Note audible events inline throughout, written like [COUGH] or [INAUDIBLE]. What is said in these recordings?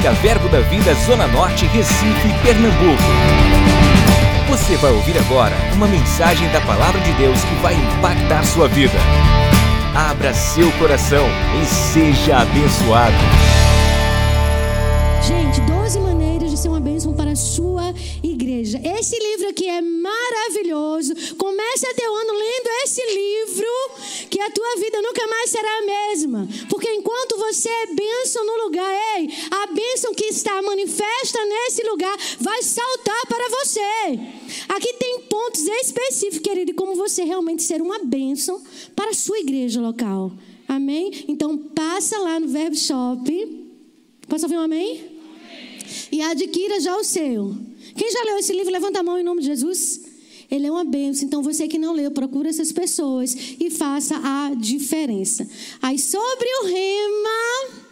Música Verbo da Vida Zona Norte, Recife, Pernambuco. Você vai ouvir agora uma mensagem da Palavra de Deus que vai impactar sua vida. Abra seu coração e seja abençoado. Gente, 12 maneiras de ser uma bênção para a sua igreja. Esse livro aqui é maravilhoso. Comece teu ano lendo esse livro, que a tua vida nunca mais será a mesma. Porque enquanto você é bênção no lugar, ei, a bênção que está manifesta nesse lugar vai saltar para você. Aqui tem pontos específicos, querido, como você realmente ser uma bênção para a sua igreja local. Amém? Então passa lá no Verb Shop. Posso ouvir um amém? E adquira já o seu. Quem já leu esse livro, levanta a mão em nome de Jesus. Ele é uma benção. Então, você que não leu, procura essas pessoas e faça a diferença. Aí, sobre o rema.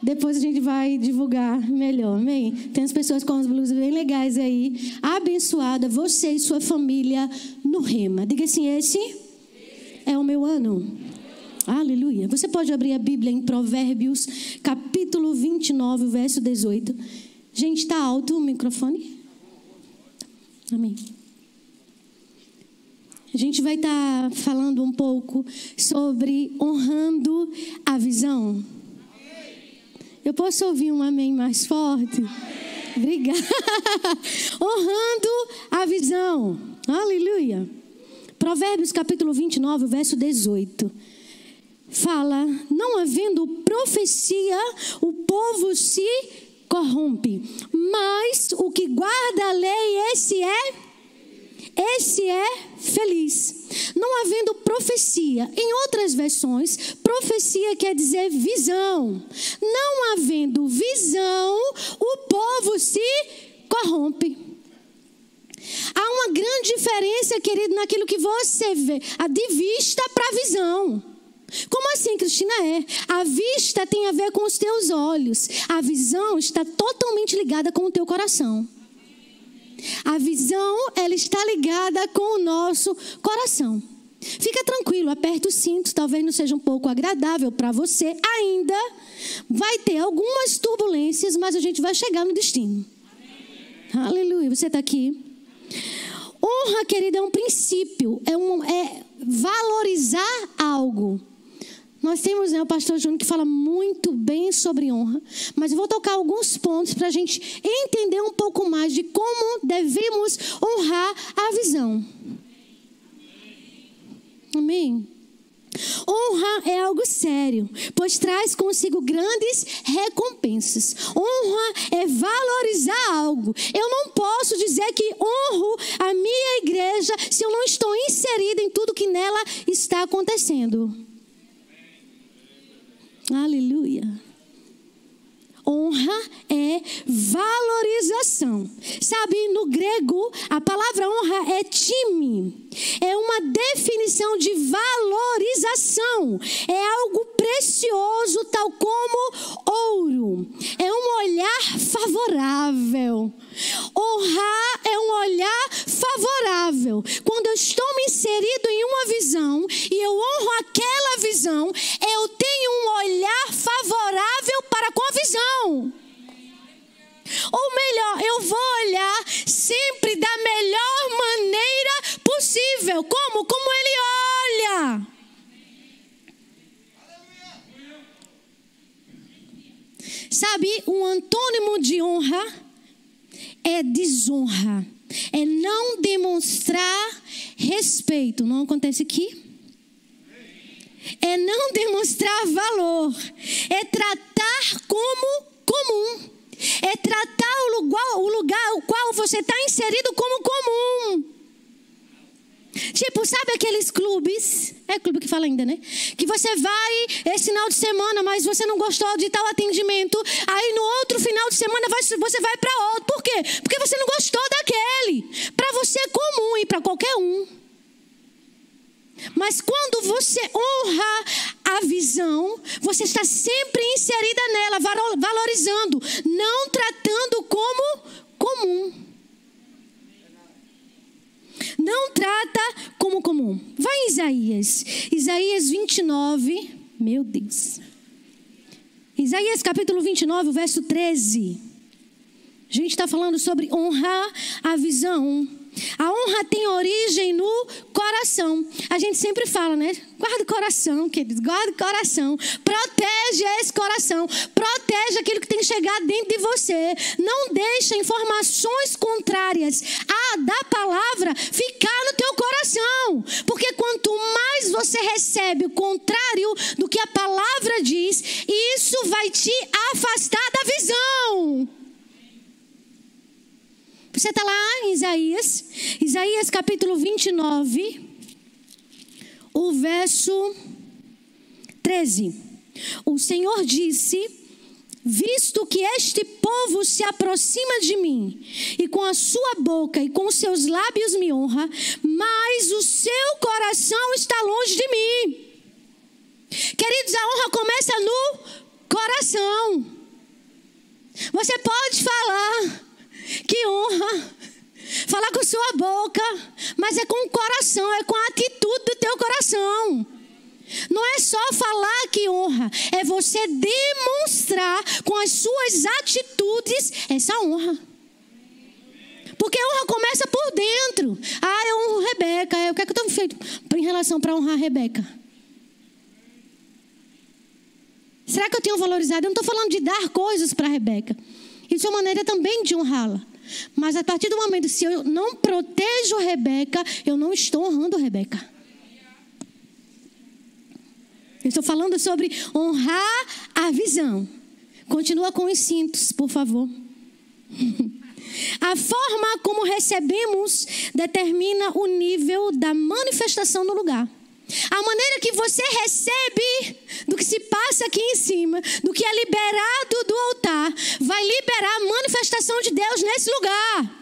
Depois a gente vai divulgar melhor, amém? Tem as pessoas com as blusas bem legais aí. Abençoada você e sua família no rema. Diga assim: esse é o meu ano. Aleluia. Você pode abrir a Bíblia em Provérbios, capítulo 29, verso 18. Gente, está alto o microfone? Amém. A gente vai estar tá falando um pouco sobre honrando a visão. Eu posso ouvir um amém mais forte? Obrigada. [LAUGHS] honrando a visão. Aleluia. Provérbios capítulo 29, verso 18 fala: não havendo profecia, o povo se corrompe, mas o que guarda a lei, esse é esse é feliz. Não havendo profecia. Em outras versões, profecia quer dizer visão. Não havendo visão, o povo se corrompe. Há uma grande diferença, querido, naquilo que você vê, a de vista para visão. Como assim, Cristina? É. A vista tem a ver com os teus olhos. A visão está totalmente ligada com o teu coração. A visão, ela está ligada com o nosso coração. Fica tranquilo, aperta o cinto, talvez não seja um pouco agradável para você ainda. Vai ter algumas turbulências, mas a gente vai chegar no destino. Amém. Aleluia. Você está aqui? Honra, querida, é um princípio, é, um, é valorizar algo. Nós temos né, o pastor Júnior que fala muito bem sobre honra, mas eu vou tocar alguns pontos para a gente entender um pouco mais de como devemos honrar a visão. Amém? Honra é algo sério, pois traz consigo grandes recompensas. Honra é valorizar algo. Eu não posso dizer que honro a minha igreja se eu não estou inserida em tudo que nela está acontecendo. Aleluia. Honra é valorização. Sabe, no grego, a palavra honra é time. É uma definição de valorização. É algo precioso, tal como ouro. É um olhar favorável. Honrar é um olhar favorável. Quando eu estou me inserido em uma visão e eu honro aquela visão, eu tenho um olhar favorável para com a visão. Ou melhor, eu vou olhar sempre da melhor maneira possível. Como? Como ele olha. Sabe, um antônimo de honra é desonra, é não demonstrar respeito. Não acontece aqui? É não demonstrar valor, é tratar como comum, é tratar o lugar, o lugar o qual você está inserido como comum. Tipo, sabe aqueles clubes? É clube que fala ainda, né? Que você vai esse final de semana, mas você não gostou de tal atendimento. Aí no semana você vai para outro. Por quê? Porque você não gostou daquele. Para você é comum e para qualquer um. Mas quando você honra a visão, você está sempre inserida nela, valorizando, não tratando como comum. Não trata como comum. Vai em Isaías. Isaías 29. Meu Deus. Isaías capítulo 29, verso 13. A gente está falando sobre honrar a visão a honra tem origem no coração. A gente sempre fala, né? Guarda o coração, queridos, guarda o coração. Protege esse coração. Protege aquilo que tem que chegar dentro de você. Não deixa informações contrárias à da palavra ficar no teu coração. Porque quanto mais você recebe o contrário do que a palavra diz, isso vai te afastar da visão. Você está lá em Isaías, Isaías capítulo 29, o verso 13. O Senhor disse: Visto que este povo se aproxima de mim, e com a sua boca e com seus lábios me honra, mas o seu coração está longe de mim. Queridos, a honra começa no coração. Você pode falar, que honra! Falar com sua boca, mas é com o coração, é com a atitude do teu coração. Não é só falar que honra, é você demonstrar com as suas atitudes essa honra. Porque honra começa por dentro. Ah, eu honro Rebeca. O que é que eu tenho feito em relação para honrar a Rebeca? Será que eu tenho valorizado? Eu não estou falando de dar coisas para a Rebeca. Isso é uma maneira também de honrá-la. Mas a partir do momento, se eu não protejo Rebeca, eu não estou honrando Rebeca. Eu estou falando sobre honrar a visão. Continua com os cintos, por favor. A forma como recebemos determina o nível da manifestação no lugar. A maneira que você recebe do que se passa aqui em cima, do que é liberado do altar, vai liberar a manifestação de Deus nesse lugar.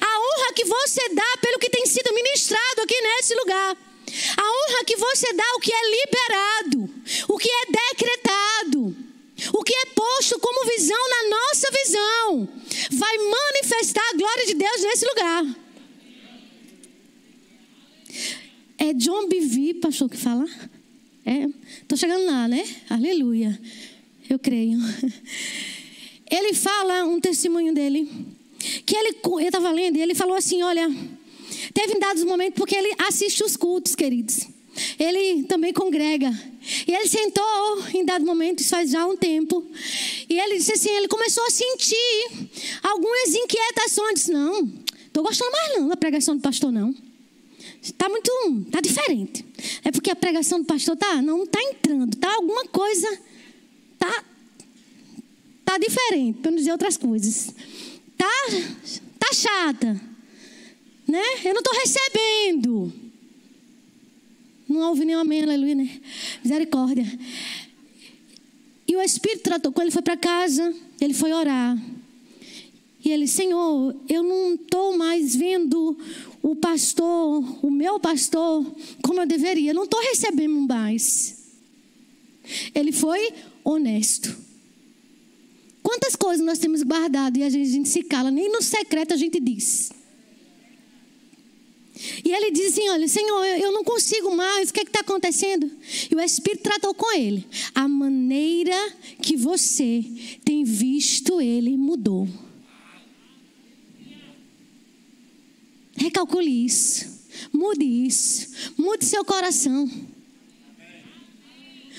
A honra que você dá pelo que tem sido ministrado aqui nesse lugar. A honra que você dá ao que é liberado, o que é decretado, o que é posto como visão na nossa visão, vai manifestar a glória de Deus nesse lugar. É John Bevere, pastor, que fala? É, tô chegando lá, né? Aleluia. Eu creio. [LAUGHS] Ele fala um testemunho dele, que ele, estava lendo, e ele falou assim: olha, teve em dados momentos, porque ele assiste os cultos, queridos. Ele também congrega. E ele sentou em dado momento, isso faz já um tempo. E ele disse assim: ele começou a sentir algumas inquietações. Disse, não, estou gostando mais não da pregação do pastor, não. Está muito. Está diferente. É porque a pregação do pastor tá, não está entrando. Está alguma coisa. Está tá diferente, para não dizer outras coisas. Está tá chata. Né? Eu não estou recebendo. Não houve nenhum amém, aleluia, né? Misericórdia. E o Espírito tratou com ele, foi para casa, ele foi orar. E ele, Senhor, eu não estou mais vendo o pastor, o meu pastor, como eu deveria. Não estou recebendo mais. Ele foi honesto. Quantas coisas nós temos guardado e a gente, a gente se cala, nem no secreto a gente diz. E ele diz assim: Olha, Senhor, eu não consigo mais, o que é está acontecendo? E o Espírito tratou com ele. A maneira que você tem visto ele mudou. Recalcule isso. Mude isso. Mude seu coração.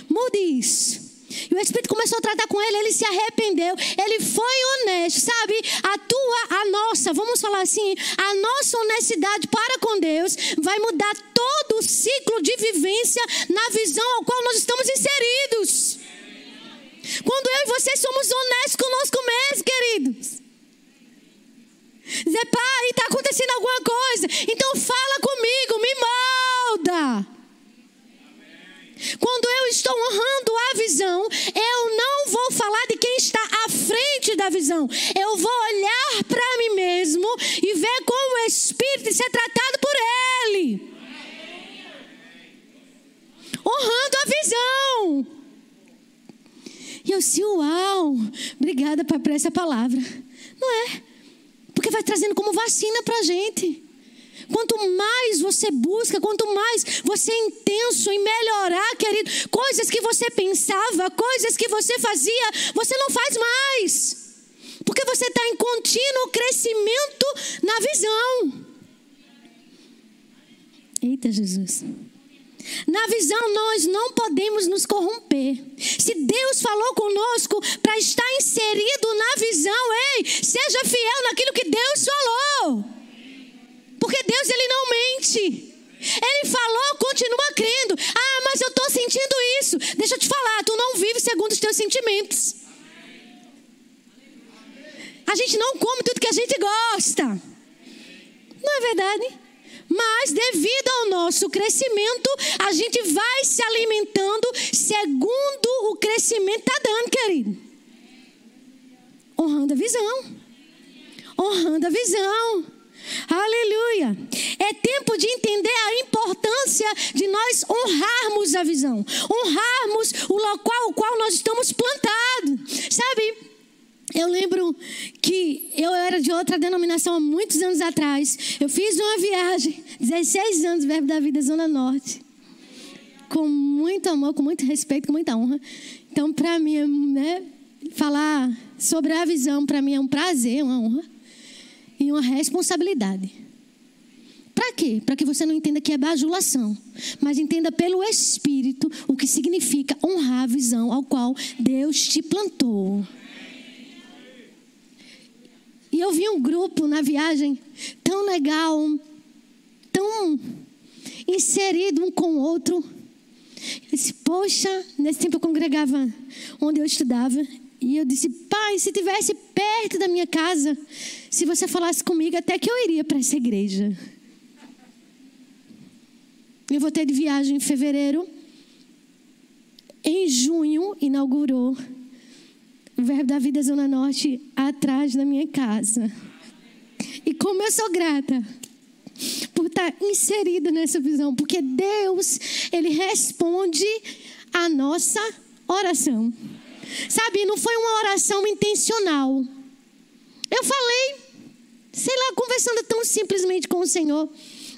Mude isso. E o Espírito começou a tratar com ele, ele se arrependeu, ele foi honesto, sabe? A tua, a nossa, vamos falar assim, a nossa honestidade para com Deus vai mudar todo o ciclo de vivência na visão ao qual nós estamos inseridos. Quando eu e você somos honestos conosco mesmos, queridos. Dizer, pai, está acontecendo alguma coisa. Então fala comigo, me molda. Quando eu estou honrando a visão, eu não vou falar de quem está à frente da visão. Eu vou olhar para mim mesmo e ver como o Espírito ser tratado por Ele. Honrando a visão. E eu disse, uau, obrigada por essa palavra. Não é? Porque vai trazendo como vacina para a gente. quanto mais você busca, quanto mais você é intenso em melhorar, querido, coisas que você pensava, coisas que você fazia, você não faz mais. Porque você está em contínuo crescimento na visão. Eita Jesus. Na visão, nós não podemos nos corromper. Se Deus falou conosco para estar inserido na visão, ei, seja fiel naquilo que Deus falou. Porque Deus, ele não mente. Ele falou, continua crendo. Ah, mas eu estou sentindo isso. Deixa eu te falar, tu não vive segundo os teus sentimentos. A gente não come tudo que a gente gosta. Não é verdade? Mas devido ao nosso crescimento, a gente vai se alimentando segundo o crescimento está dando, querido. Honrando a visão. Honrando a visão. Aleluia. É tempo de entender a importância de nós honrarmos a visão, honrarmos o local o qual nós estamos plantados. Sabe? Eu lembro que eu era de outra denominação há muitos anos atrás. Eu fiz uma viagem, 16 anos, Verbo da Vida, Zona Norte. Com muito amor, com muito respeito, com muita honra. Então, para mim, né, falar sobre a visão, para mim é um prazer, uma honra e uma responsabilidade. Para quê? Para que você não entenda que é bajulação, mas entenda pelo Espírito o que significa honrar a visão ao qual Deus te plantou. E eu vi um grupo na viagem tão legal, tão inserido um com o outro. Eu disse, poxa, nesse tempo eu congregava onde eu estudava. E eu disse, pai, se tivesse perto da minha casa, se você falasse comigo, até que eu iria para essa igreja. Eu voltei de viagem em fevereiro. Em junho, inaugurou o Verbo da Vida Zona Norte atrás da minha casa. E como eu sou grata por estar inserida nessa visão, porque Deus, Ele responde a nossa oração. Sabe, não foi uma oração intencional. Eu falei, sei lá, conversando tão simplesmente com o Senhor,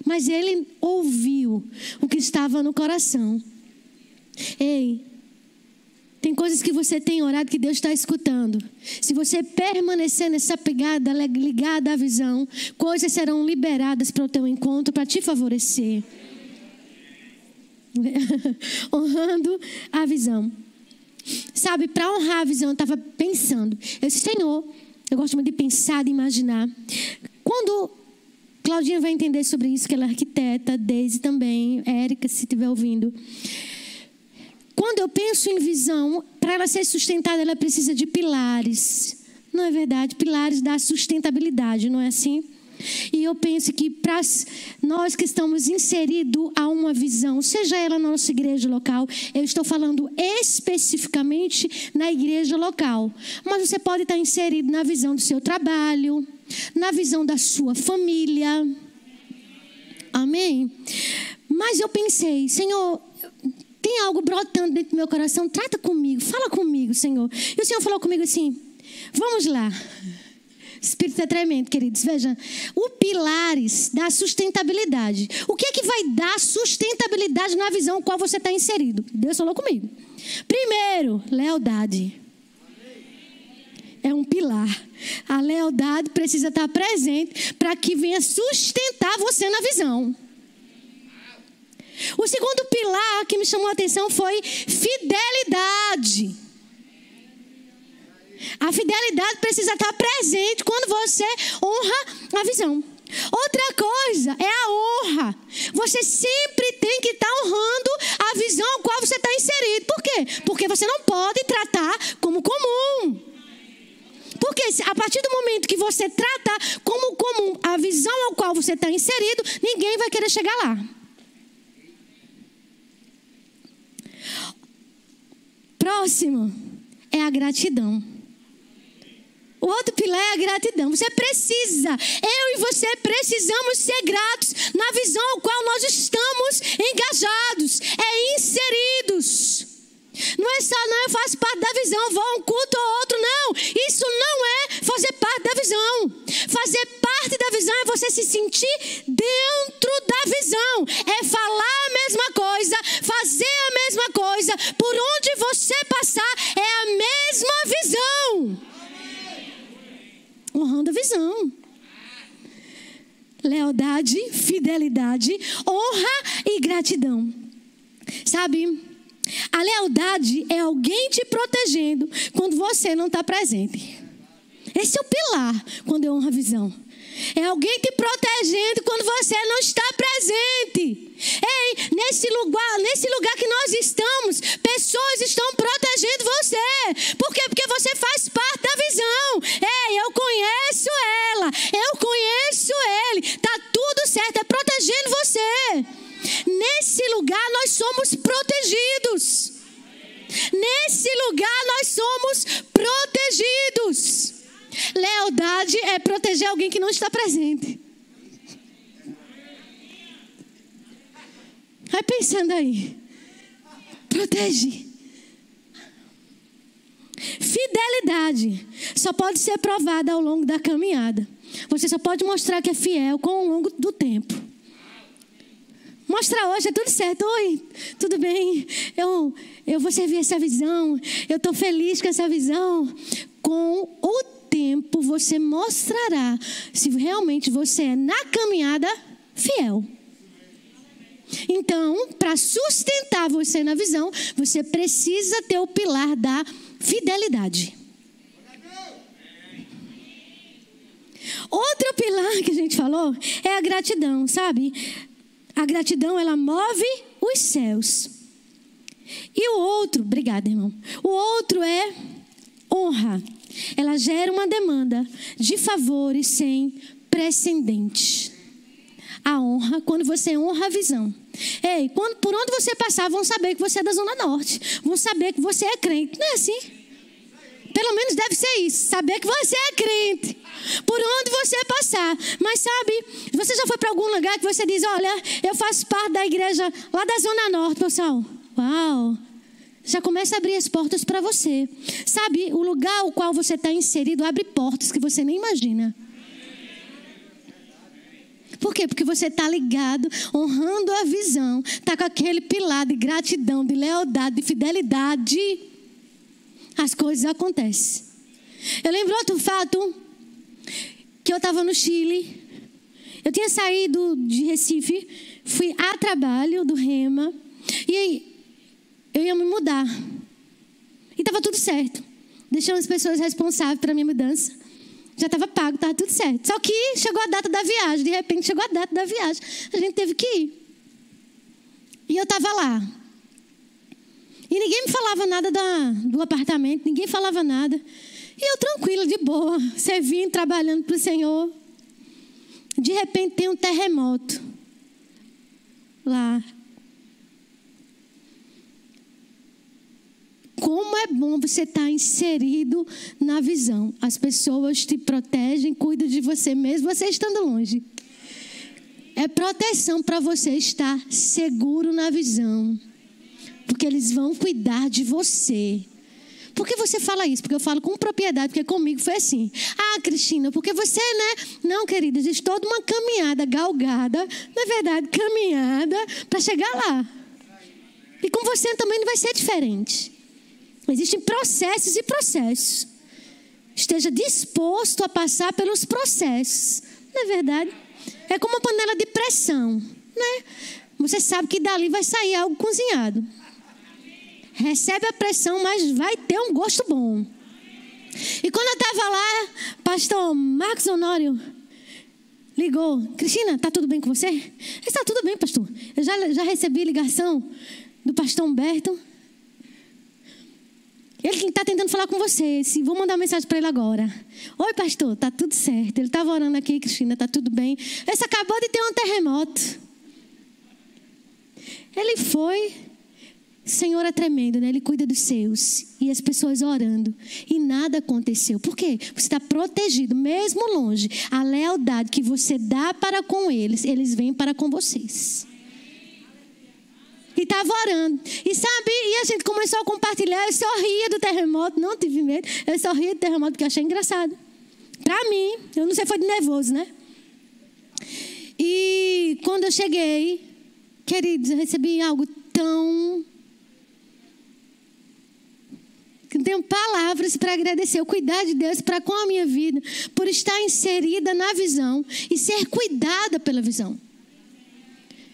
mas Ele ouviu o que estava no coração. Ei, tem coisas que você tem orado que Deus está escutando. Se você permanecer nessa pegada ligada à visão, coisas serão liberadas para o teu encontro para te favorecer. [LAUGHS] Honrando a visão. Sabe, para honrar a visão, eu estava pensando. Eu disse, Senhor, eu gosto muito de pensar, de imaginar. Quando Claudinha vai entender sobre isso, que ela é arquiteta, Deise também, Érica, se estiver ouvindo. Quando eu penso em visão, para ela ser sustentada, ela precisa de pilares. Não é verdade? Pilares da sustentabilidade, não é assim? E eu penso que para nós que estamos inseridos a uma visão, seja ela na nossa igreja local, eu estou falando especificamente na igreja local, mas você pode estar inserido na visão do seu trabalho, na visão da sua família. Amém? Mas eu pensei, Senhor, tem algo brotando dentro do meu coração, trata comigo, fala comigo, Senhor. E o Senhor falou comigo assim: vamos lá. Espírito é tremendo, queridos. Veja, o pilares da sustentabilidade. O que é que vai dar sustentabilidade na visão com qual você está inserido? Deus falou comigo. Primeiro, lealdade. É um pilar. A lealdade precisa estar presente para que venha sustentar você na visão. O segundo pilar que me chamou a atenção foi fidelidade. A fidelidade precisa estar presente quando você honra a visão. Outra coisa é a honra. Você sempre tem que estar honrando a visão a qual você está inserido. Por quê? Porque você não pode tratar como comum. Porque a partir do momento que você trata como comum a visão ao qual você está inserido, ninguém vai querer chegar lá. Próximo é a gratidão. O outro pilar é a gratidão. Você precisa, eu e você precisamos ser gratos na visão ao qual nós estamos engajados, é inseridos. Não é só, não, eu faço parte da visão, vou a um culto ou outro, não. Isso não é fazer parte da visão. Fazer parte da visão é você se sentir dentro da visão. É falar a mesma coisa, fazer a mesma coisa. Por onde você passar é a mesma visão. Honrando a visão. Lealdade, fidelidade, honra e gratidão. Sabe? A lealdade é alguém te protegendo quando você não está presente. Esse é o pilar quando eu honro a visão. É alguém te protegendo quando você não está presente. Ei, nesse lugar, nesse lugar que nós estamos, pessoas estão protegendo você. Por quê? Porque você faz parte da visão. Ei, eu conheço ela, eu conheço ele. Tá tudo certo, é protegendo você. Nesse lugar nós somos protegidos. Nesse lugar nós somos protegidos. Lealdade é proteger alguém que não está presente. Vai pensando aí. Protege. Fidelidade só pode ser provada ao longo da caminhada. Você só pode mostrar que é fiel com o longo do tempo. Mostra hoje, é tudo certo. Oi, tudo bem? Eu, eu vou servir essa visão. Eu estou feliz com essa visão. Com o tempo, você mostrará se realmente você é, na caminhada, fiel. Então, para sustentar você na visão, você precisa ter o pilar da fidelidade. Outro pilar que a gente falou é a gratidão, sabe? A gratidão, ela move os céus. E o outro, obrigada, irmão. O outro é honra. Ela gera uma demanda de favores sem precedentes. A honra, quando você honra a visão. Ei, quando, por onde você passar, vão saber que você é da Zona Norte. Vão saber que você é crente. Não é assim? Pelo menos deve ser isso. Saber que você é crente. Por onde você passar. Mas sabe, você já foi para algum lugar que você diz: Olha, eu faço parte da igreja lá da Zona Norte, pessoal. Uau! Já começa a abrir as portas para você. Sabe, o lugar ao qual você está inserido abre portas que você nem imagina. Por quê? Porque você está ligado, honrando a visão, está com aquele pilar de gratidão, de lealdade, de fidelidade. As coisas acontecem. Eu lembro outro fato que eu estava no Chile. Eu tinha saído de Recife, fui a trabalho do Rema. E aí, eu ia me mudar. E estava tudo certo. Deixando as pessoas responsáveis para a minha mudança. Já estava pago, estava tudo certo. Só que chegou a data da viagem. De repente chegou a data da viagem. A gente teve que ir. E eu estava lá. E ninguém me falava nada da, do apartamento, ninguém falava nada. E eu tranquila, de boa, servindo, trabalhando para o Senhor. De repente tem um terremoto lá. Como é bom você estar tá inserido na visão. As pessoas te protegem, cuidam de você mesmo, você estando longe. É proteção para você estar seguro na visão. Porque eles vão cuidar de você. Por que você fala isso? Porque eu falo com propriedade, porque comigo foi assim. Ah, Cristina, porque você, né? Não, querida, existe toda uma caminhada galgada, na verdade, caminhada para chegar lá. E com você também não vai ser diferente. Existem processos e processos. Esteja disposto a passar pelos processos. Não é verdade? É como uma panela de pressão, né? Você sabe que dali vai sair algo cozinhado recebe a pressão, mas vai ter um gosto bom. E quando eu estava lá, pastor Marcos Honório ligou: Cristina, está tudo bem com você? Está tudo bem, pastor. Eu já, já recebi ligação do pastor Humberto. Ele está tentando falar com você. Vou mandar uma mensagem para ele agora. Oi, pastor, tá tudo certo. Ele estava orando aqui, Cristina, tá tudo bem. Esse acabou de ter um terremoto. Ele foi, Senhor é tremendo, né? Ele cuida dos seus. E as pessoas orando. E nada aconteceu. Por quê? Você está protegido, mesmo longe. A lealdade que você dá para com eles, eles vêm para com vocês. E estava orando. E sabe, e a gente começou a compartilhar. Eu só ria do terremoto. Não tive medo. Eu só ria do terremoto porque achei engraçado. Para mim, eu não sei, foi de nervoso, né? E quando eu cheguei, queridos, eu recebi algo tão. que não tenho palavras para agradecer o cuidado de Deus para com a minha vida, por estar inserida na visão e ser cuidada pela visão.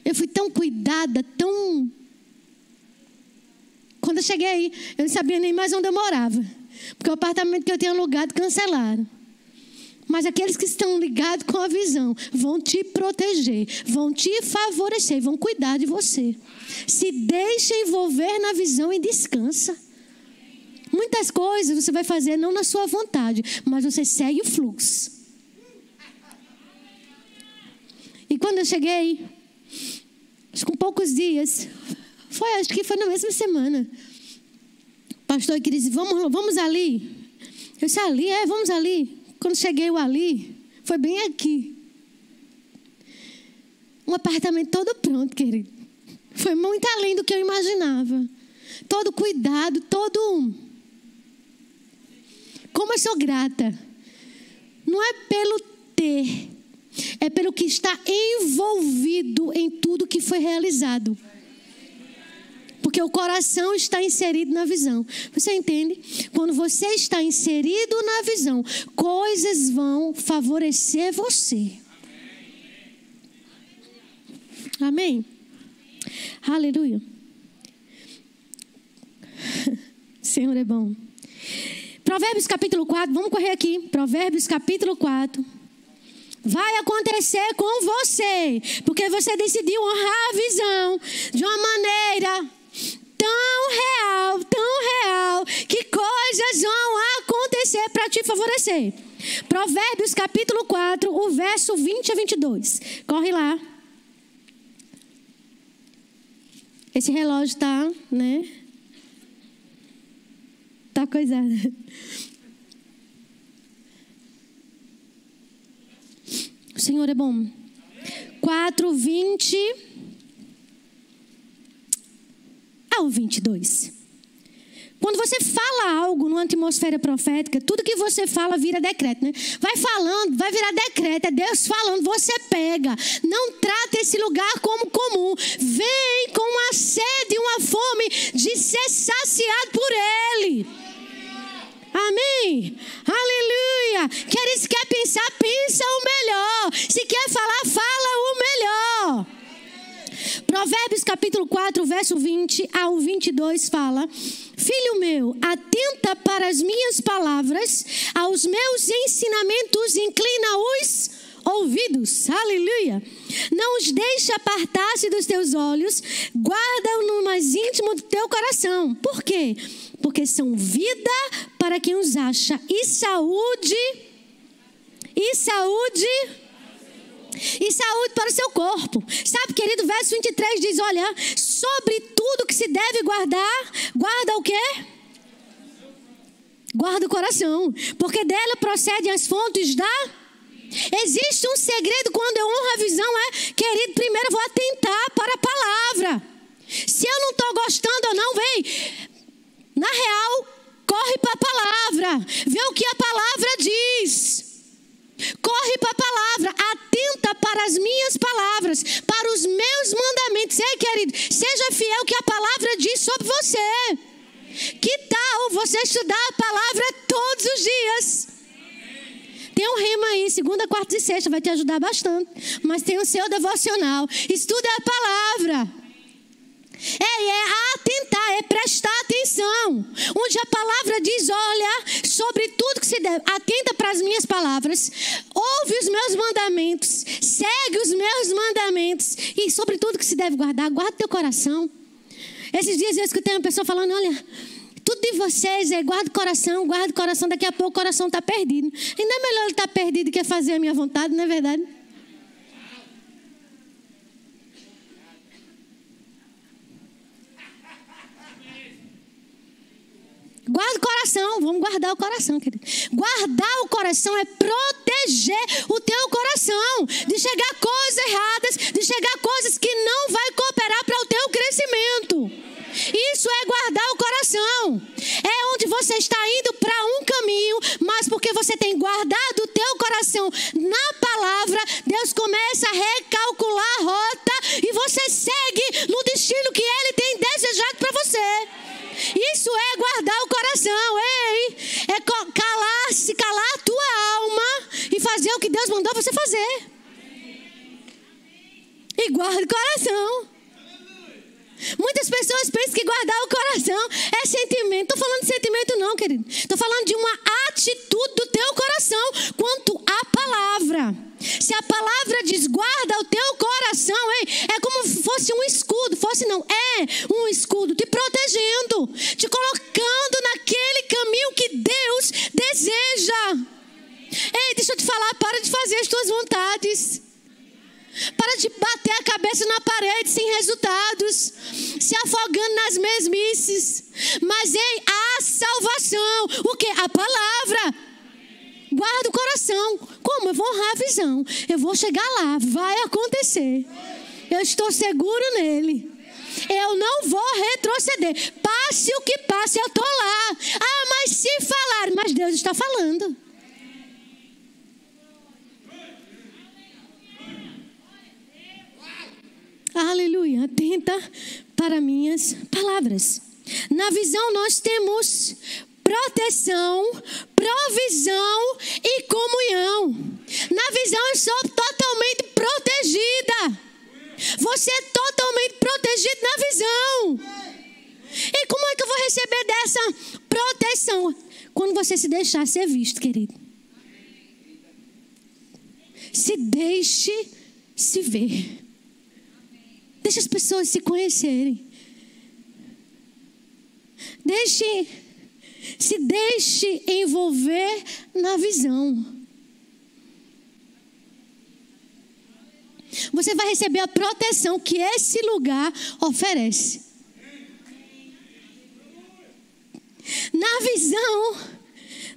Eu fui tão cuidada, tão. Quando eu cheguei aí, eu não sabia nem mais onde eu morava. Porque o apartamento que eu tinha alugado cancelaram. Mas aqueles que estão ligados com a visão vão te proteger, vão te favorecer, vão cuidar de você. Se deixa envolver na visão e descansa. Muitas coisas você vai fazer não na sua vontade, mas você segue o fluxo. E quando eu cheguei, acho com poucos dias, foi, acho que foi na mesma semana. O pastor que disse: vamos, vamos ali. Eu disse: ali, é, vamos ali. Quando cheguei ali, foi bem aqui. Um apartamento todo pronto, querido. Foi muito além do que eu imaginava. Todo cuidado, todo. Como eu sou grata. Não é pelo ter, é pelo que está envolvido em tudo que foi realizado. Porque o coração está inserido na visão. Você entende? Quando você está inserido na visão, coisas vão favorecer você. Amém? Aleluia. [LAUGHS] Senhor é bom. Provérbios capítulo 4, vamos correr aqui. Provérbios capítulo 4. Vai acontecer com você, porque você decidiu honrar a visão de uma maneira tão real, tão real, que coisas vão acontecer para te favorecer. Provérbios capítulo 4, o verso 20 a 22. Corre lá. Esse relógio está, né? Tá coisado. O Senhor é bom. 4, 20 ao 22. Quando você fala algo numa atmosfera profética, tudo que você fala vira decreto, né? Vai falando, vai virar decreto, é Deus falando, você pega. Não trata esse lugar como comum. Vem com uma sede, uma fome de ser saciado por Ele. Amém? Aleluia. Quer, quer pensar, pensa o melhor. Se quer falar, fala o melhor. Provérbios capítulo 4, verso 20 ao 22 fala: Filho meu, atenta para as minhas palavras, aos meus ensinamentos inclina os ouvidos. Aleluia. Não os deixe apartar-se dos teus olhos, guarda-o no mais íntimo do teu coração. Por quê? Porque são vida para quem os acha e saúde e saúde e saúde para o seu corpo. Sabe, querido, verso 23 diz: Olha, sobre tudo que se deve guardar, guarda o quê? Guarda o coração, porque dela procedem as fontes da. Existe um segredo quando eu honro a visão, é, querido, primeiro eu vou atentar para a palavra. Se eu não estou gostando ou não, vem. Na real, corre para a palavra, vê o que a palavra diz. Corre para a palavra, atenta para as minhas palavras, para os meus mandamentos. Ei, querido, seja fiel que a palavra diz sobre você. Que tal você estudar a palavra todos os dias? Tem um rema aí, segunda, quarta e sexta, vai te ajudar bastante. Mas tem o seu devocional. Estuda a palavra. É, é atentar, é prestar atenção. Onde a palavra diz: olha, sobre tudo que se deve, atenta para as minhas palavras, ouve os meus mandamentos, segue os meus mandamentos, e sobre tudo que se deve guardar, guarda teu coração. Esses dias eu escutei uma pessoa falando: olha, tudo de vocês é guarda o coração, guarda o coração, daqui a pouco o coração está perdido. Não é melhor ele estar tá perdido que fazer a minha vontade, não é verdade? Guarda o coração, vamos guardar o coração, querido. Guardar o coração é proteger o teu coração de chegar coisas erradas, de chegar coisas que não vai cooperar para o teu crescimento. Isso é guardar o coração. É onde você está indo para um caminho, mas por porque você tem guardado o teu coração na palavra, Deus começa a recalcular a rota e você segue no destino que Ele tem desejado para você. Isso é guardar o coração, ei! É calar, se calar a tua alma e fazer o que Deus mandou você fazer. E guarda o coração. Muitas pessoas pensam que guardar o coração é sentimento. Estou falando de sentimento, não, querido. Estou falando de uma atitude do teu coração quanto à palavra. Se a palavra diz guarda o teu coração, hein, é como se fosse um escudo. Fosse não, é um escudo te protegendo, te colocando naquele caminho que Deus deseja. Ei, deixa eu te falar, para de fazer as tuas vontades. Para de bater a cabeça na parede sem resultados, se afogando nas mesmices. Mas em a salvação, o que? A palavra. Guarda o coração. Como? Eu vou honrar a visão. Eu vou chegar lá. Vai acontecer. Eu estou seguro nele. Eu não vou retroceder. Passe o que passe, eu estou lá. Ah, mas se falar, mas Deus está falando. Aleluia. Atenta para minhas palavras. Na visão nós temos proteção, provisão e comunhão. Na visão eu sou totalmente protegida. Você é totalmente protegido na visão. E como é que eu vou receber dessa proteção? Quando você se deixar ser visto, querido. Se deixe se ver. Deixe as pessoas se conhecerem. Deixe, se deixe envolver na visão. Você vai receber a proteção que esse lugar oferece. Na visão,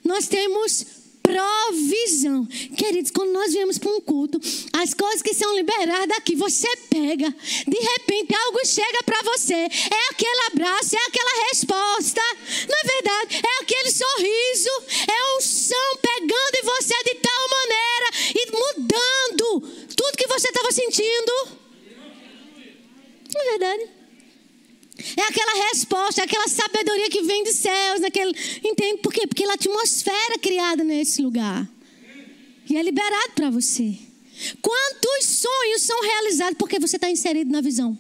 nós temos provisão. Queridos, quando nós viemos para um culto, as coisas que são liberadas aqui, você pega. De repente, algo chega para você. É aquele abraço, é aquela resposta. Não é verdade? É aquele sorriso. É um som pegando em você de tal maneira e mudando tudo que você estava sentindo. Não é verdade? É aquela resposta, é aquela sabedoria que vem dos céus, naquele, entende? Por quê? Porque a atmosfera criada nesse lugar. E é liberado para você. Quantos sonhos são realizados porque você está inserido na visão?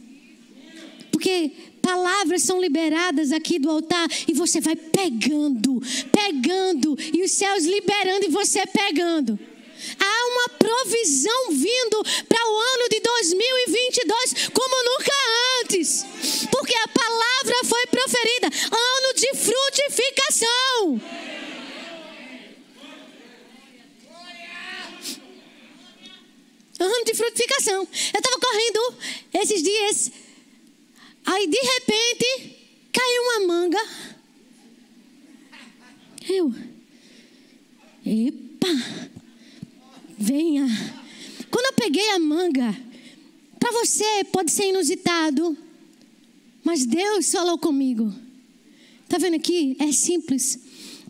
Porque palavras são liberadas aqui do altar e você vai pegando, pegando, e os céus liberando e você pegando. Há uma provisão vindo para o ano de 2022 como nunca antes. Porque a palavra foi proferida. Ano de frutificação. Ano de frutificação. Eu estava correndo esses dias. Aí de repente caiu uma manga. Eu. Epa! Venha. Quando eu peguei a manga, para você pode ser inusitado, mas Deus falou comigo. Está vendo aqui? É simples,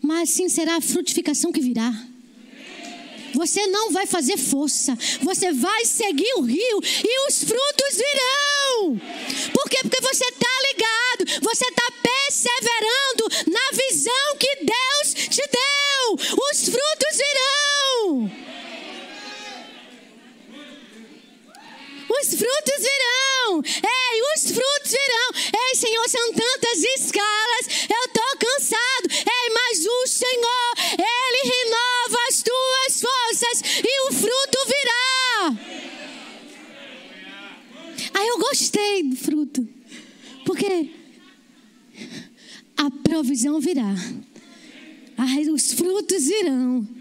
mas sim será a frutificação que virá. Você não vai fazer força, você vai seguir o rio e os frutos virão. Por quê? Porque você está ligado, você está perseverando na visão que Deus te deu. Os frutos virão. Os frutos virão. Ei, os frutos virão. Ei, Senhor, são tantas escalas. Eu estou cansado. Ei, mas o Senhor, Ele renova as tuas forças e o fruto virá. Aí eu gostei do fruto. Porque a provisão virá. Os frutos virão.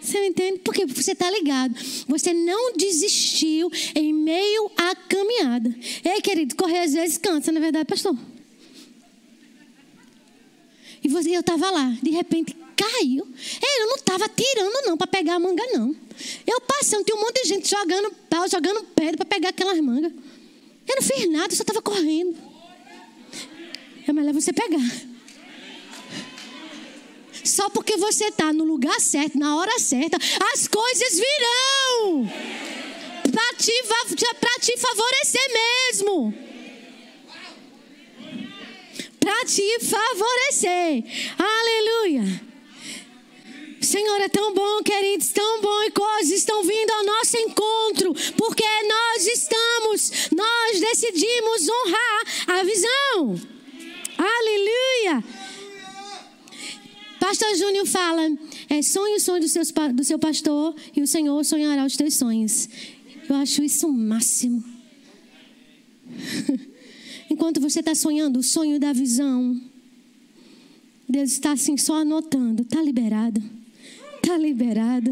Você entende? Porque você está ligado. Você não desistiu em meio à caminhada. Ei, querido, correr às vezes cansa, não é verdade, pastor? E você, eu estava lá, de repente caiu. Ei, eu não estava tirando, não, para pegar a manga, não. Eu passando, tinha um monte de gente jogando pau, jogando pedra para pegar aquelas mangas. Eu não fiz nada, eu só estava correndo. É melhor você pegar. Só porque você está no lugar certo, na hora certa, as coisas virão para te, te favorecer mesmo. Para te favorecer. Aleluia. Senhor, é tão bom, queridos, tão bom e coisas estão vindo ao nosso encontro, porque nós estamos, nós decidimos honrar a visão. Aleluia. Pastor Júnior fala: é sonho o sonho do, do seu pastor e o Senhor sonhará os teus sonhos. Eu acho isso o máximo. [LAUGHS] Enquanto você está sonhando o sonho da visão, Deus está assim só anotando, está liberado. Está liberado,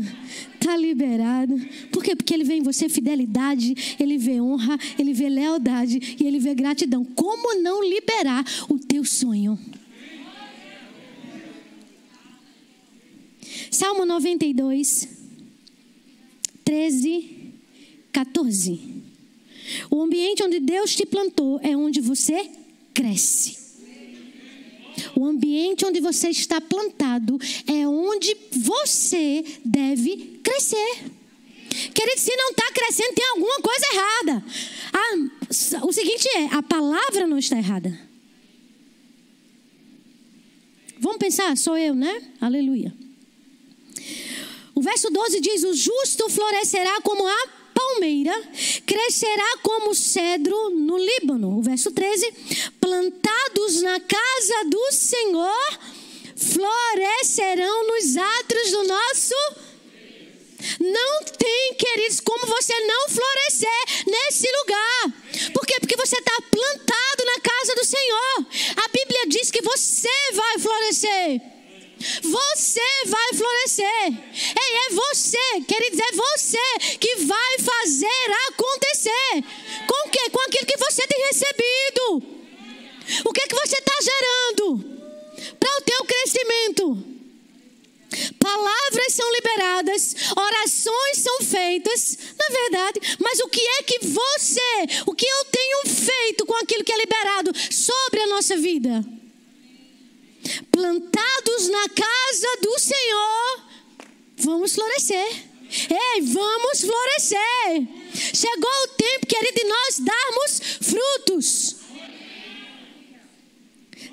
está liberado. Por quê? Porque ele vê em você fidelidade, ele vê honra, ele vê lealdade e ele vê gratidão. Como não liberar o teu sonho? Salmo 92, 13, 14. O ambiente onde Deus te plantou é onde você cresce. O ambiente onde você está plantado é onde você deve crescer. Querido, se não está crescendo, tem alguma coisa errada. O seguinte é: a palavra não está errada. Vamos pensar, sou eu, né? Aleluia. O verso 12 diz: O justo florescerá como a palmeira, crescerá como cedro no Líbano. O verso 13: plantados na casa do Senhor, florescerão nos atos do nosso. Não tem, queridos, como você não florescer nesse lugar. Por quê? Porque você está plantado na casa do Senhor. A Bíblia diz que você vai florescer. Você vai florescer. Ei, é você, queridos, é você que vai fazer acontecer. Com o quê? Com aquilo que você tem recebido. O que é que você está gerando para o teu crescimento? Palavras são liberadas, orações são feitas, na é verdade, mas o que é que você, o que eu tenho feito com aquilo que é liberado sobre a nossa vida? Plantados na casa do Senhor, vamos florescer. Ei, vamos florescer. Chegou o tempo, querido, de nós darmos frutos.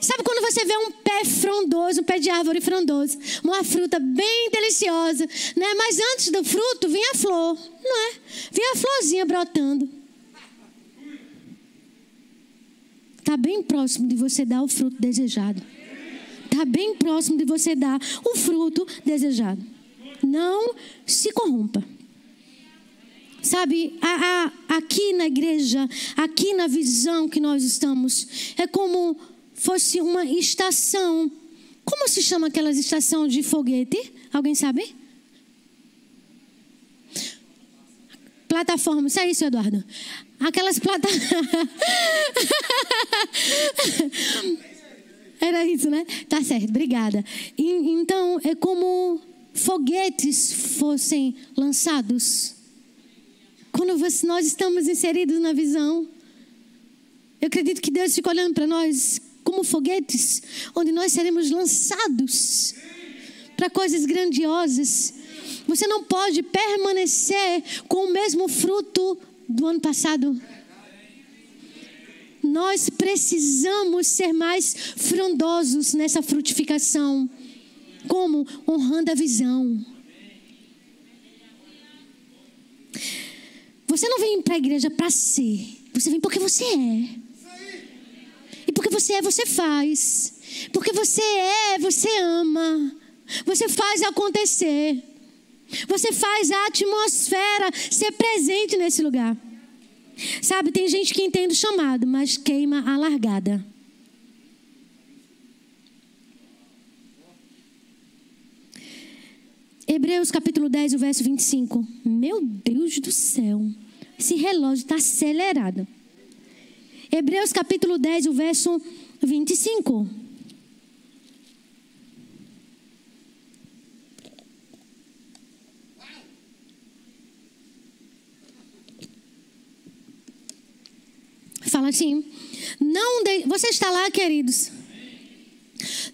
Sabe quando você vê um pé frondoso, um pé de árvore frondoso, uma fruta bem deliciosa, né? Mas antes do fruto vem a flor, não é? Vem a florzinha brotando. Está bem próximo de você dar o fruto desejado está bem próximo de você dar o fruto desejado. Não se corrompa. Sabe, a, a, aqui na igreja, aqui na visão que nós estamos, é como fosse uma estação. Como se chama aquelas estações de foguete? Alguém sabe? Plataforma, isso é isso, Eduardo. Aquelas plataformas. [LAUGHS] Era isso, né? Tá certo, obrigada. E, então, é como foguetes fossem lançados. Quando você, nós estamos inseridos na visão, eu acredito que Deus fica olhando para nós como foguetes, onde nós seremos lançados para coisas grandiosas. Você não pode permanecer com o mesmo fruto do ano passado. Nós precisamos ser mais frondosos nessa frutificação. Como? Honrando a visão. Você não vem para a igreja para ser, você vem porque você é. E porque você é, você faz. Porque você é, você ama. Você faz acontecer. Você faz a atmosfera ser presente nesse lugar. Sabe, tem gente que entende o chamado, mas queima a largada. Hebreus capítulo 10, o verso 25. Meu Deus do céu, esse relógio está acelerado. Hebreus capítulo 10, o verso 25. Fala assim: não de... Você está lá, queridos?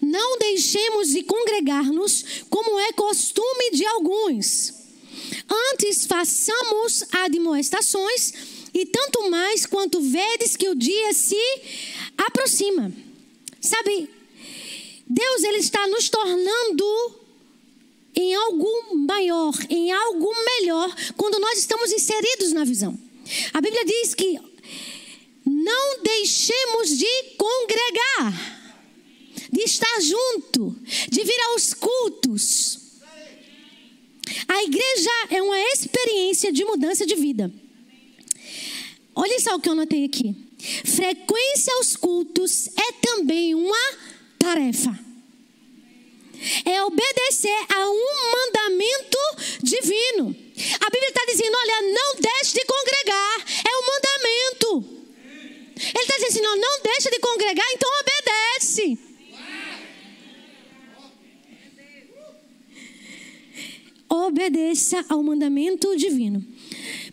Não deixemos de congregar-nos, como é costume de alguns. Antes façamos admoestações, e tanto mais quanto vedes que o dia se aproxima. Sabe, Deus ele está nos tornando em algo maior, em algo melhor, quando nós estamos inseridos na visão. A Bíblia diz que não deixemos de congregar, de estar junto, de vir aos cultos. A igreja é uma experiência de mudança de vida. Olha só o que eu notei aqui. Frequência aos cultos é também uma tarefa. É obedecer a um mandamento divino. A Bíblia está dizendo: olha, não deixe de congregar. É um mandamento. Ele está dizendo assim: não, não deixa de congregar, então obedece. Obedeça ao mandamento divino.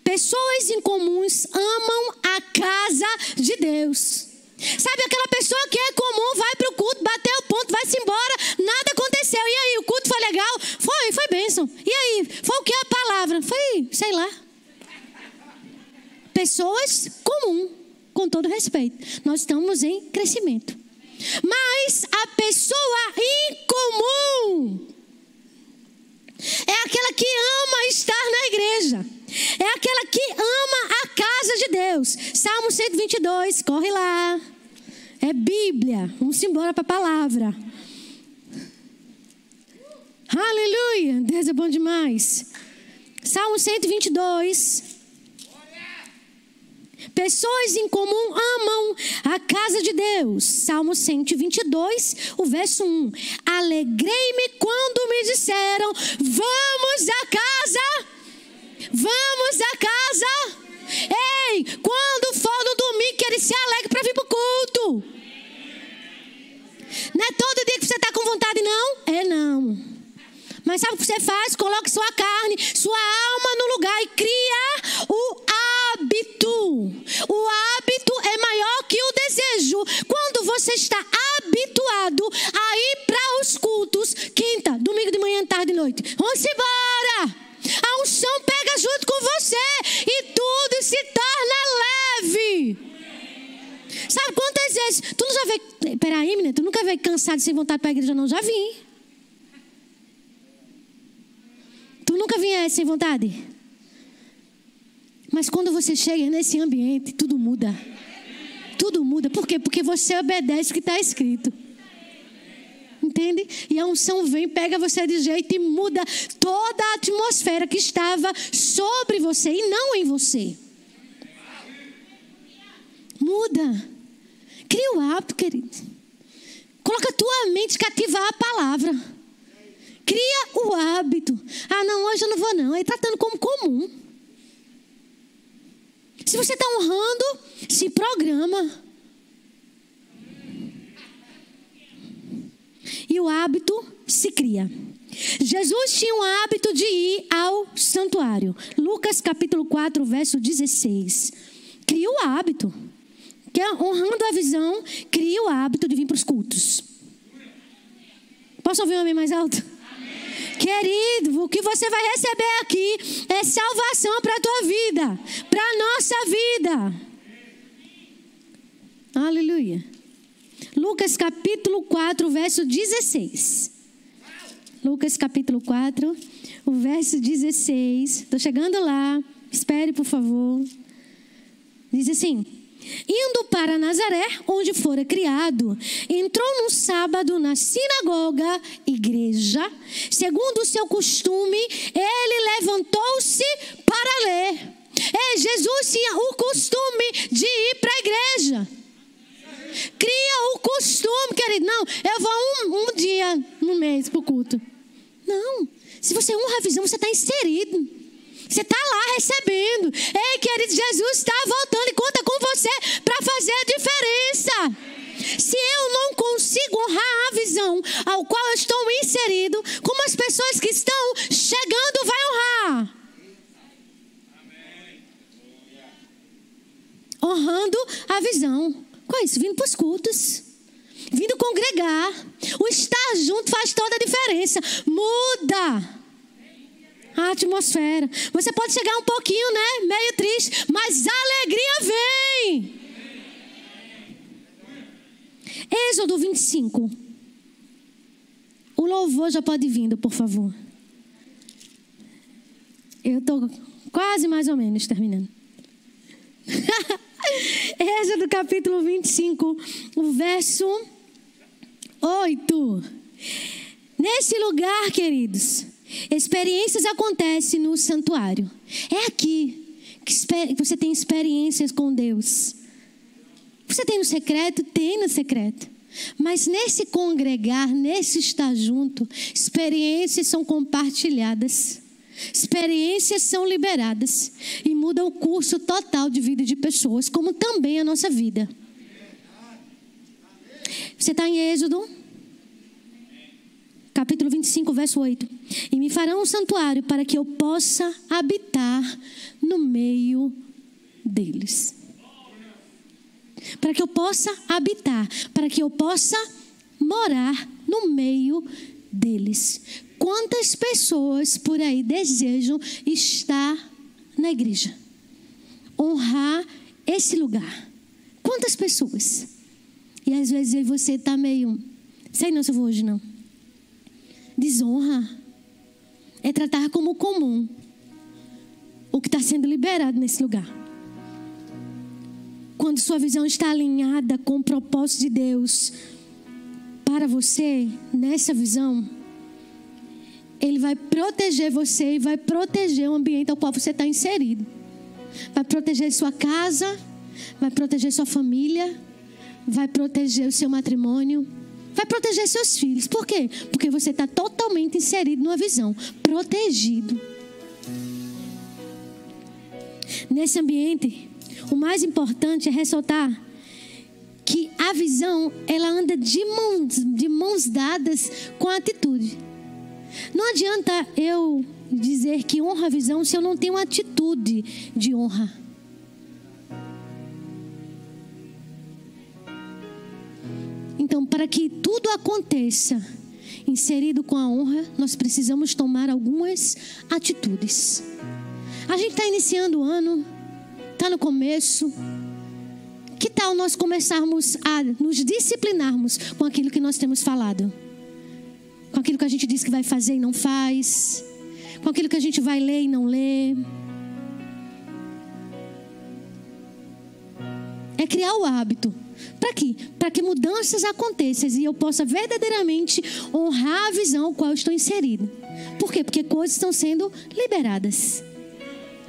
Pessoas incomuns amam a casa de Deus. Sabe aquela pessoa que é comum, vai para o culto, bateu o ponto, vai-se embora, nada aconteceu. E aí, o culto foi legal? Foi, foi bênção. E aí, foi o que a palavra? Foi, sei lá. Pessoas comum com todo respeito. Nós estamos em crescimento. Mas a pessoa incomum é aquela que ama estar na igreja. É aquela que ama a casa de Deus. Salmo 122, corre lá. É Bíblia. Vamos embora para a palavra. Aleluia. Deus é bom demais. Salmo 122. Pessoas em comum amam a casa de Deus. Salmo 122, o verso 1. Alegrei-me quando me disseram: Vamos à casa. Vamos à casa. Ei, quando for no domingo, que ele se alegre para vir para o culto. Não é todo dia que você está com vontade, não? É não. Mas sabe o que você faz? Coloque sua carne, sua alma no lugar e cria o hábito. O hábito é maior que o desejo. Quando você está habituado a ir para os cultos, quinta, domingo de manhã, tarde e noite. Vamos embora! A unção pega junto com você e tudo se torna leve. Sabe quantas vezes? Tu não já veio. Peraí, menina, tu nunca veio cansado sem vontade para a igreja, não? Já vim. Tu nunca vinha sem vontade? Mas quando você chega nesse ambiente, tudo muda. Tudo muda. Por quê? Porque você obedece o que está escrito. Entende? E a unção vem, pega você de jeito e muda toda a atmosfera que estava sobre você e não em você. Muda. Cria o hábito, querido. Coloca a tua mente cativar a palavra. Cria o hábito. Ah, não, hoje eu não vou, não. Aí tratando como comum. Se você está honrando, se programa. E o hábito se cria. Jesus tinha o hábito de ir ao santuário. Lucas capítulo 4, verso 16. Cria o hábito. Que honrando a visão, cria o hábito de vir para os cultos. Posso ouvir um homem mais alto? Querido, o que você vai receber aqui é salvação para a tua vida, para a nossa vida. Aleluia. Lucas capítulo 4, verso 16. Lucas capítulo 4, o verso 16. Estou chegando lá. Espere, por favor. Diz assim: Indo para Nazaré, onde fora criado, entrou no sábado na sinagoga, igreja. Segundo o seu costume, ele levantou-se para ler. É, Jesus tinha o costume de ir para a igreja. Cria o costume, querido. Não, eu vou um, um dia no mês para o culto. Não. Se você honra a visão, você está inserido. Você está lá recebendo. Ei, querido, Jesus está voltando e conta com você para fazer a diferença. Se eu não consigo honrar a visão ao qual eu estou inserido, como as pessoas que estão chegando vai honrar? Honrando a visão. Qual é isso? Vindo para os cultos. Vindo congregar. O estar junto faz toda a diferença. Muda atmosfera. Você pode chegar um pouquinho, né? Meio triste, mas a alegria vem. Êxodo 25. O louvor já pode vir, por favor. Eu estou quase mais ou menos terminando. [LAUGHS] Êxodo capítulo 25, o verso 8. Nesse lugar, queridos, experiências acontecem no santuário. É aqui que você tem experiências com Deus. Você tem no secreto? Tem no secreto. Mas nesse congregar, nesse estar junto, experiências são compartilhadas. Experiências são liberadas e muda o curso total de vida de pessoas, como também a nossa vida. Você está em Êxodo, capítulo 25, verso 8. E me farão um santuário para que eu possa habitar no meio deles. Para que eu possa habitar, para que eu possa morar no meio deles. Quantas pessoas por aí desejam estar na igreja? Honrar esse lugar. Quantas pessoas? E às vezes você está meio. Sei não se eu vou hoje, não. Desonra. É tratar como comum o que está sendo liberado nesse lugar. Quando sua visão está alinhada com o propósito de Deus para você, nessa visão, ele vai proteger você e vai proteger o ambiente ao qual você está inserido. Vai proteger sua casa, vai proteger sua família, vai proteger o seu matrimônio, vai proteger seus filhos. Por quê? Porque você está totalmente inserido numa visão, protegido. Nesse ambiente, o mais importante é ressaltar que a visão ela anda de mãos, de mãos dadas com a atitude. Não adianta eu dizer que honra a visão se eu não tenho atitude de honra. Então, para que tudo aconteça inserido com a honra, nós precisamos tomar algumas atitudes. A gente está iniciando o ano, está no começo. Que tal nós começarmos a nos disciplinarmos com aquilo que nós temos falado? com aquilo que a gente diz que vai fazer e não faz, com aquilo que a gente vai ler e não lê. É criar o hábito. Para quê? Para que mudanças aconteçam e eu possa verdadeiramente honrar a visão qual estou inserido. Por quê? Porque coisas estão sendo liberadas.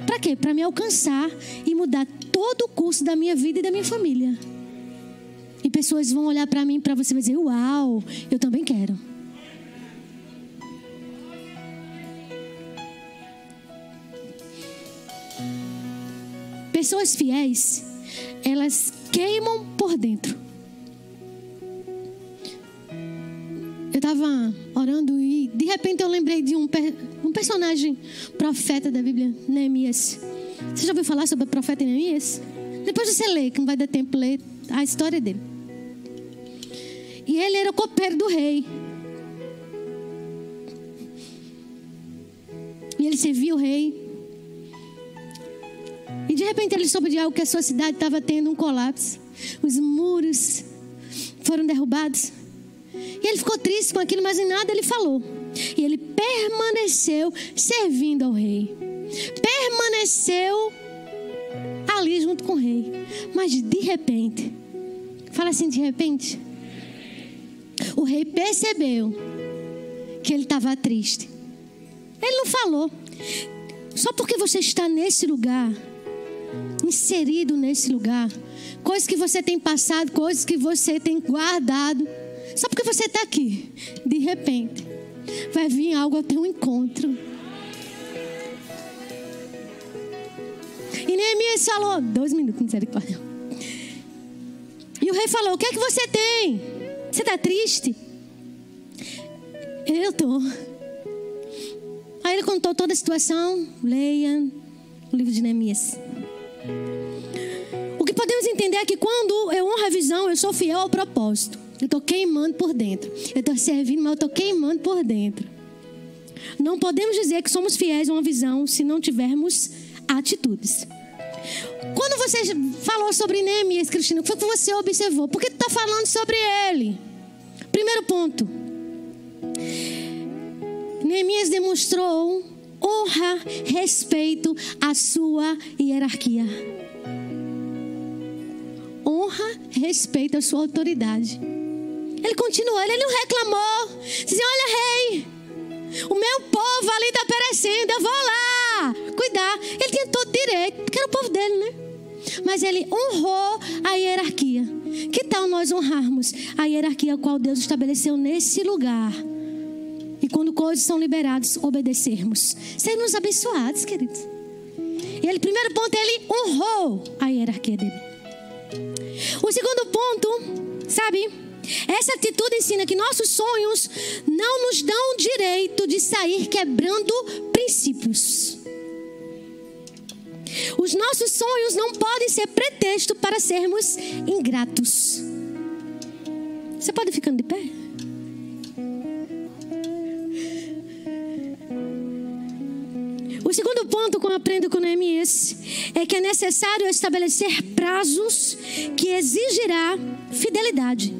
Para quê? Para me alcançar e mudar todo o curso da minha vida e da minha família. E pessoas vão olhar para mim para você e dizer: Uau, eu também quero. Pessoas fiéis, elas queimam por dentro. Eu estava orando e de repente eu lembrei de um, um personagem profeta da Bíblia, Neemias. Você já ouviu falar sobre o profeta Neemias? Depois você lê, que não vai dar tempo ler a história dele. E ele era o copeiro do rei. E ele servia o rei. E de repente ele soube de algo que a sua cidade estava tendo um colapso. Os muros foram derrubados. E ele ficou triste com aquilo, mas em nada ele falou. E ele permaneceu servindo ao rei. Permaneceu ali junto com o rei. Mas de repente, fala assim: de repente, o rei percebeu que ele estava triste. Ele não falou. Só porque você está nesse lugar, inserido nesse lugar. Coisas que você tem passado, coisas que você tem guardado. Só porque você está aqui, de repente, vai vir algo ao teu encontro. E Neemias falou, dois minutos, misericórdia. E o rei falou: O que é que você tem? Você está triste? Eu estou. Aí ele contou toda a situação. Leia o livro de Neemias. O que podemos entender é que quando eu honro a visão, eu sou fiel ao propósito. Eu estou queimando por dentro. Eu estou servindo, mas eu estou queimando por dentro. Não podemos dizer que somos fiéis a uma visão se não tivermos atitudes. Quando você falou sobre Neemias, Cristina, o que foi que você observou? Por que tu está falando sobre ele? Primeiro ponto. Neemias demonstrou honra, respeito à sua hierarquia. Honra, respeito à sua autoridade. Ele continuou, ele não reclamou. Dizia: Olha, rei, o meu povo ali está perecendo, eu vou lá cuidar. Ele tinha todo direito, porque era o povo dele, né? Mas ele honrou a hierarquia. Que tal nós honrarmos a hierarquia a qual Deus estabeleceu nesse lugar? E quando coisas são liberadas, obedecermos. Sermos abençoados, queridos. E ele, primeiro ponto, ele honrou a hierarquia dele. O segundo ponto, sabe? Essa atitude ensina que nossos sonhos não nos dão direito de sair quebrando princípios. Os nossos sonhos não podem ser pretexto para sermos ingratos. Você pode ficando de pé? O segundo ponto que eu aprendo com Neemias é que é necessário estabelecer prazos que exigirá fidelidade.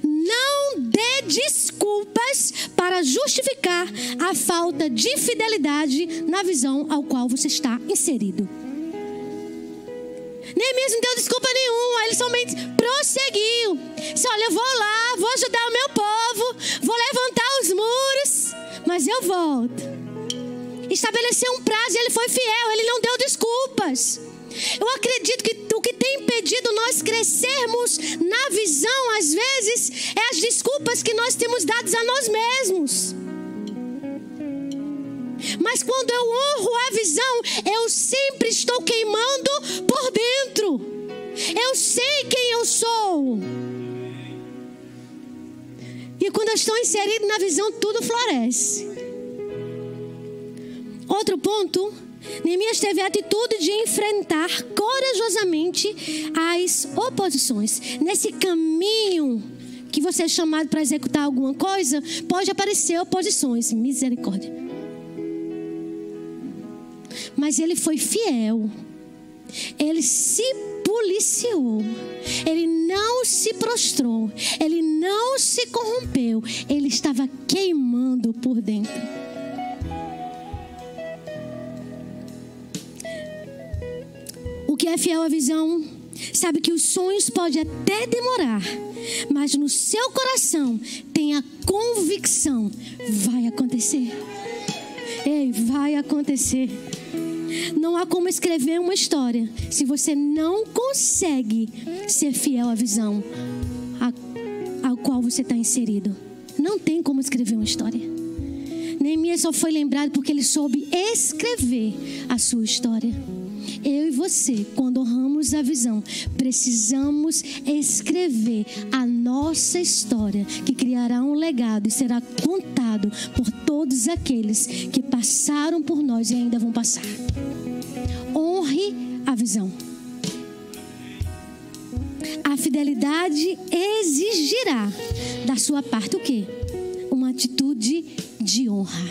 Não dê desculpas para justificar a falta de fidelidade na visão ao qual você está inserido. Neemias não deu desculpa nenhuma, ele somente prosseguiu. Disse: Olha, eu vou lá, vou ajudar o meu povo, vou levantar os muros, mas eu volto estabeleceu um prazo e ele foi fiel, ele não deu desculpas. Eu acredito que o que tem impedido nós crescermos na visão, às vezes, é as desculpas que nós temos dadas a nós mesmos. Mas quando eu honro a visão, eu sempre estou queimando por dentro. Eu sei quem eu sou. E quando eu estou inserido na visão, tudo floresce. Outro ponto, Neemias teve a atitude de enfrentar corajosamente as oposições. Nesse caminho que você é chamado para executar alguma coisa, pode aparecer oposições. Misericórdia. Mas ele foi fiel. Ele se policiou. Ele não se prostrou. Ele não se corrompeu. Ele estava queimando por dentro. Que é fiel à visão sabe que os sonhos podem até demorar, mas no seu coração tem a convicção: vai acontecer. Ei, vai acontecer. Não há como escrever uma história se você não consegue ser fiel à visão a, ao qual você está inserido. Não tem como escrever uma história. Neemias só foi lembrado porque ele soube escrever a sua história. Eu e você, quando honramos a visão, precisamos escrever a nossa história, que criará um legado e será contado por todos aqueles que passaram por nós e ainda vão passar. Honre a visão. A fidelidade exigirá da sua parte o quê? Uma atitude de honra.